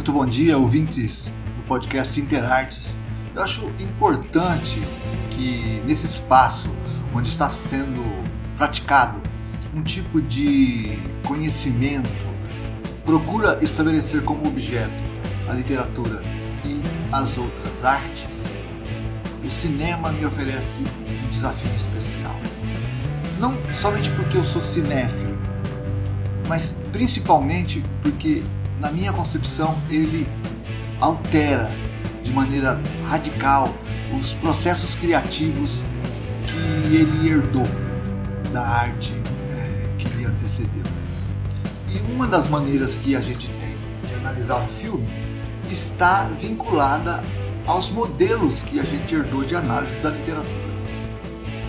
Muito bom dia, ouvintes do podcast Interartes. Eu acho importante que nesse espaço onde está sendo praticado um tipo de conhecimento, procura estabelecer como objeto a literatura e as outras artes, o cinema me oferece um desafio especial. Não somente porque eu sou cinéfilo, mas principalmente porque, na minha concepção, ele altera de maneira radical os processos criativos que ele herdou da arte é, que lhe antecedeu. E uma das maneiras que a gente tem de analisar um filme está vinculada aos modelos que a gente herdou de análise da literatura.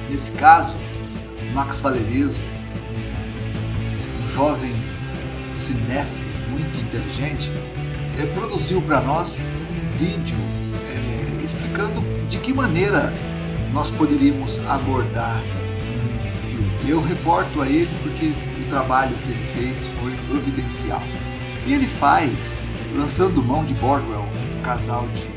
Nesse caso, Max Valerizzo, um jovem cinéfilo inteligente, produziu para nós um vídeo é, explicando de que maneira nós poderíamos abordar um filme. Eu reporto a ele porque o trabalho que ele fez foi providencial. E ele faz lançando mão de Bordwell, um casal de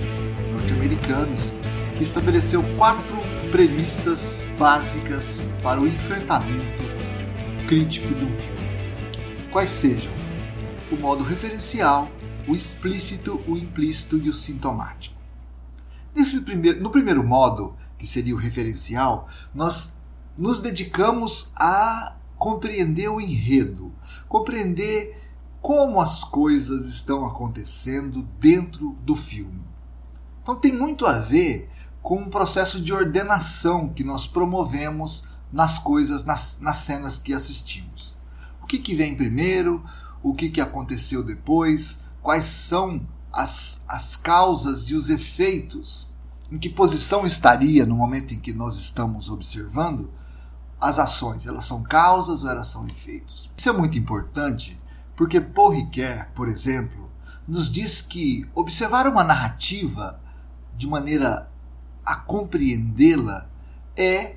norte-americanos que estabeleceu quatro premissas básicas para o enfrentamento crítico de um filme. Quais sejam o modo referencial, o explícito, o implícito e o sintomático. Nesse primeiro, no primeiro modo, que seria o referencial, nós nos dedicamos a compreender o enredo, compreender como as coisas estão acontecendo dentro do filme. Então tem muito a ver com um processo de ordenação que nós promovemos nas coisas, nas, nas cenas que assistimos. O que, que vem primeiro, o que, que aconteceu depois, quais são as, as causas e os efeitos, em que posição estaria no momento em que nós estamos observando as ações, elas são causas ou elas são efeitos. Isso é muito importante porque Paul Ricoeur, por exemplo, nos diz que observar uma narrativa de maneira a compreendê-la é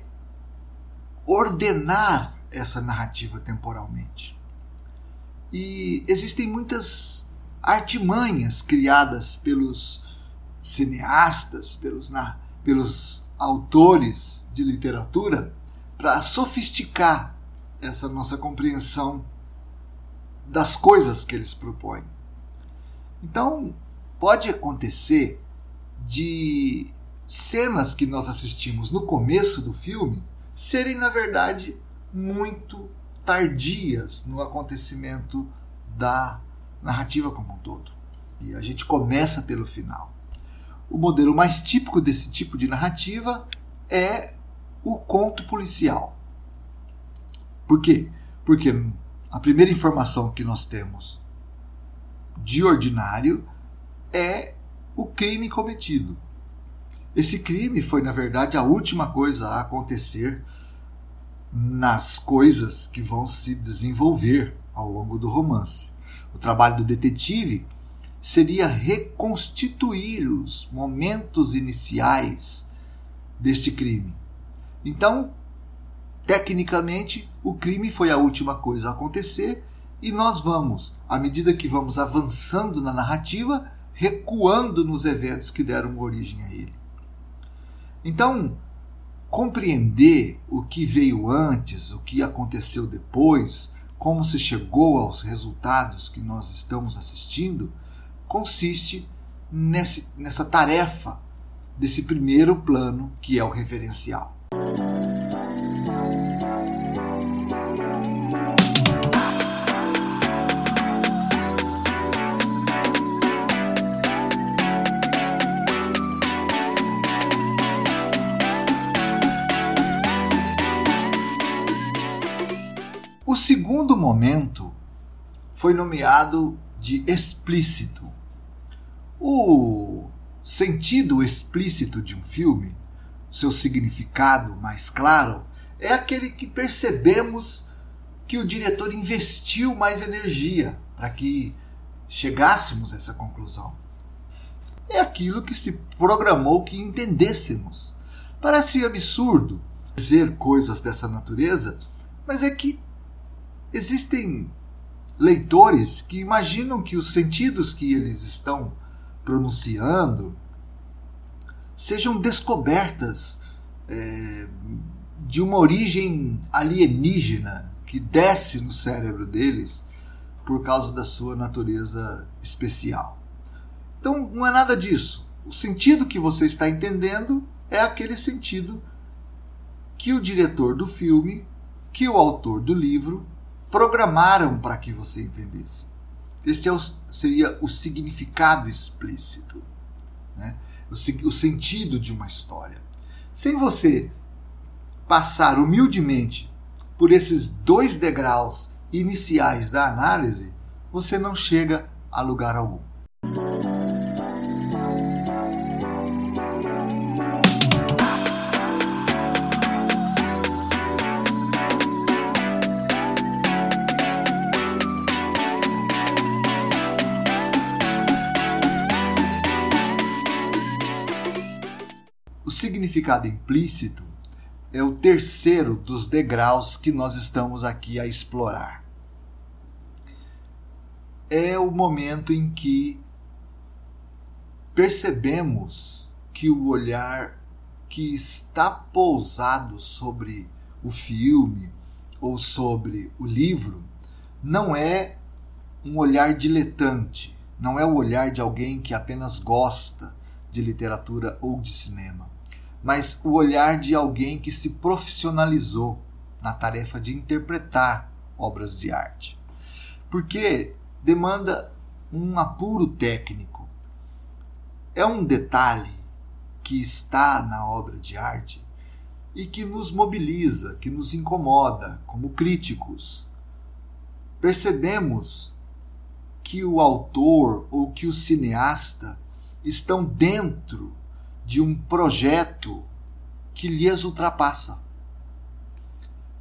ordenar essa narrativa temporalmente. E existem muitas artimanhas criadas pelos cineastas, pelos, na, pelos autores de literatura, para sofisticar essa nossa compreensão das coisas que eles propõem. Então, pode acontecer de cenas que nós assistimos no começo do filme serem, na verdade, muito tardias no acontecimento da narrativa como um todo. E a gente começa pelo final. O modelo mais típico desse tipo de narrativa é o conto policial. Por quê? Porque a primeira informação que nós temos de ordinário é o crime cometido. Esse crime foi, na verdade, a última coisa a acontecer nas coisas que vão se desenvolver ao longo do romance. O trabalho do detetive seria reconstituir os momentos iniciais deste crime. Então, tecnicamente, o crime foi a última coisa a acontecer e nós vamos, à medida que vamos avançando na narrativa, recuando nos eventos que deram origem a ele. Então, compreender o que veio antes, o que aconteceu depois, como se chegou aos resultados que nós estamos assistindo, consiste nesse, nessa tarefa desse primeiro plano que é o referencial. Momento foi nomeado de explícito. O sentido explícito de um filme, seu significado mais claro, é aquele que percebemos que o diretor investiu mais energia para que chegássemos a essa conclusão. É aquilo que se programou que entendêssemos. Parece absurdo dizer coisas dessa natureza, mas é que existem leitores que imaginam que os sentidos que eles estão pronunciando sejam descobertas é, de uma origem alienígena que desce no cérebro deles por causa da sua natureza especial. Então não é nada disso. O sentido que você está entendendo é aquele sentido que o diretor do filme, que o autor do livro programaram para que você entendesse. Este é o, seria o significado explícito, né? o, o sentido de uma história. Sem você passar humildemente por esses dois degraus iniciais da análise, você não chega a lugar algum. Significado implícito é o terceiro dos degraus que nós estamos aqui a explorar. É o momento em que percebemos que o olhar que está pousado sobre o filme ou sobre o livro não é um olhar diletante, não é o olhar de alguém que apenas gosta de literatura ou de cinema mas o olhar de alguém que se profissionalizou na tarefa de interpretar obras de arte. Porque demanda um apuro técnico. É um detalhe que está na obra de arte e que nos mobiliza, que nos incomoda como críticos. Percebemos que o autor ou que o cineasta estão dentro de um projeto que lhes ultrapassa.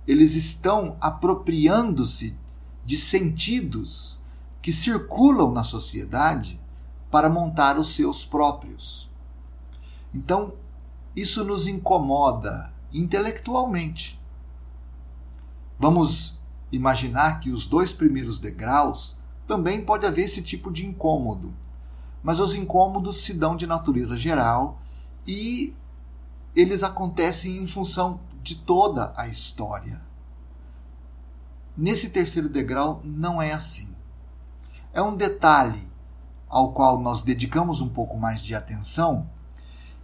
Eles estão apropriando-se de sentidos que circulam na sociedade para montar os seus próprios. Então, isso nos incomoda intelectualmente. Vamos imaginar que os dois primeiros degraus também pode haver esse tipo de incômodo, mas os incômodos se dão de natureza geral e eles acontecem em função de toda a história. Nesse terceiro degrau não é assim. É um detalhe ao qual nós dedicamos um pouco mais de atenção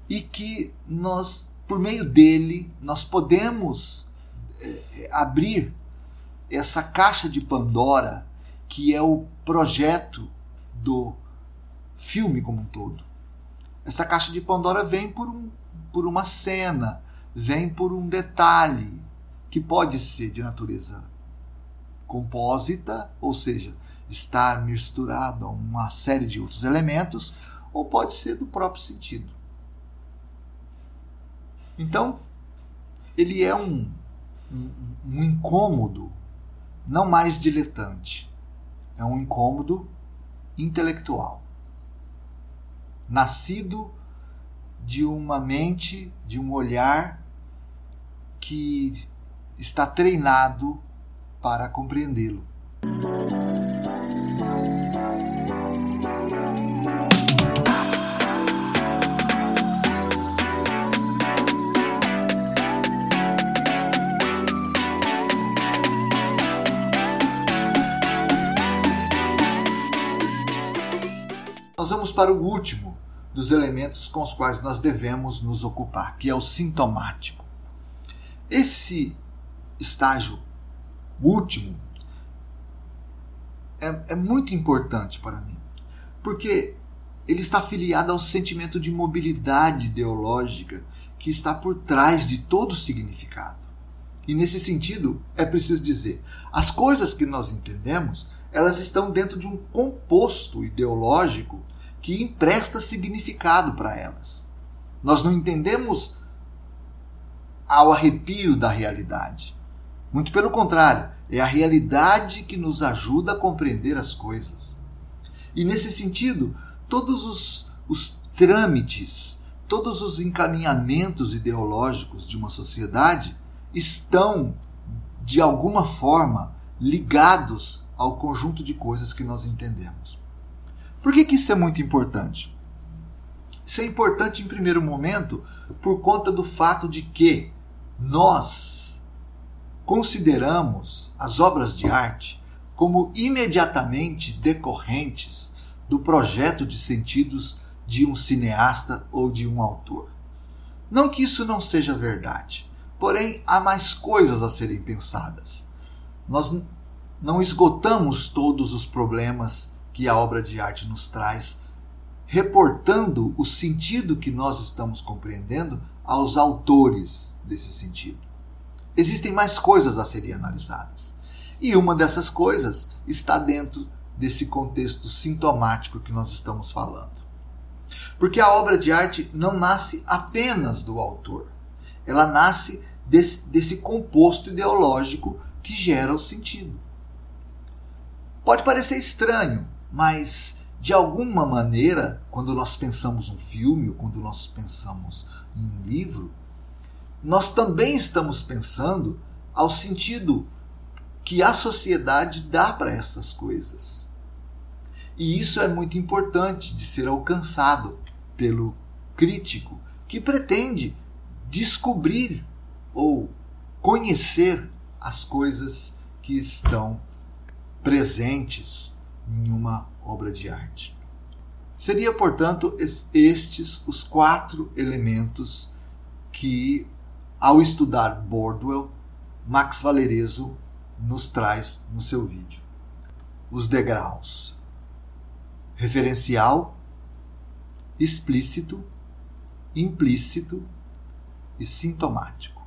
e que nós, por meio dele, nós podemos é, abrir essa caixa de Pandora que é o projeto do filme como um todo. Essa caixa de Pandora vem por, um, por uma cena, vem por um detalhe que pode ser de natureza compósita, ou seja, está misturado a uma série de outros elementos, ou pode ser do próprio sentido. Então, ele é um, um, um incômodo não mais diletante, é um incômodo intelectual nascido de uma mente, de um olhar que está treinado para compreendê-lo. Nós vamos para o último dos elementos com os quais nós devemos nos ocupar, que é o sintomático. Esse estágio último é, é muito importante para mim, porque ele está afiliado ao sentimento de mobilidade ideológica que está por trás de todo o significado. E nesse sentido, é preciso dizer, as coisas que nós entendemos, elas estão dentro de um composto ideológico que empresta significado para elas. Nós não entendemos ao arrepio da realidade. Muito pelo contrário, é a realidade que nos ajuda a compreender as coisas. E nesse sentido, todos os, os trâmites, todos os encaminhamentos ideológicos de uma sociedade estão, de alguma forma, ligados ao conjunto de coisas que nós entendemos. Por que, que isso é muito importante? Isso é importante em primeiro momento por conta do fato de que nós consideramos as obras de arte como imediatamente decorrentes do projeto de sentidos de um cineasta ou de um autor. Não que isso não seja verdade, porém há mais coisas a serem pensadas. Nós não esgotamos todos os problemas que a obra de arte nos traz, reportando o sentido que nós estamos compreendendo aos autores desse sentido. Existem mais coisas a serem analisadas. E uma dessas coisas está dentro desse contexto sintomático que nós estamos falando. Porque a obra de arte não nasce apenas do autor, ela nasce desse, desse composto ideológico que gera o sentido. Pode parecer estranho, mas de alguma maneira, quando nós pensamos um filme ou quando nós pensamos em um livro, nós também estamos pensando ao sentido que a sociedade dá para essas coisas. E isso é muito importante de ser alcançado pelo crítico que pretende descobrir ou conhecer as coisas que estão presentes em uma obra de arte. Seria, portanto, estes os quatro elementos que, ao estudar Bordwell, Max Valereso nos traz no seu vídeo. Os degraus: referencial, explícito, implícito e sintomático.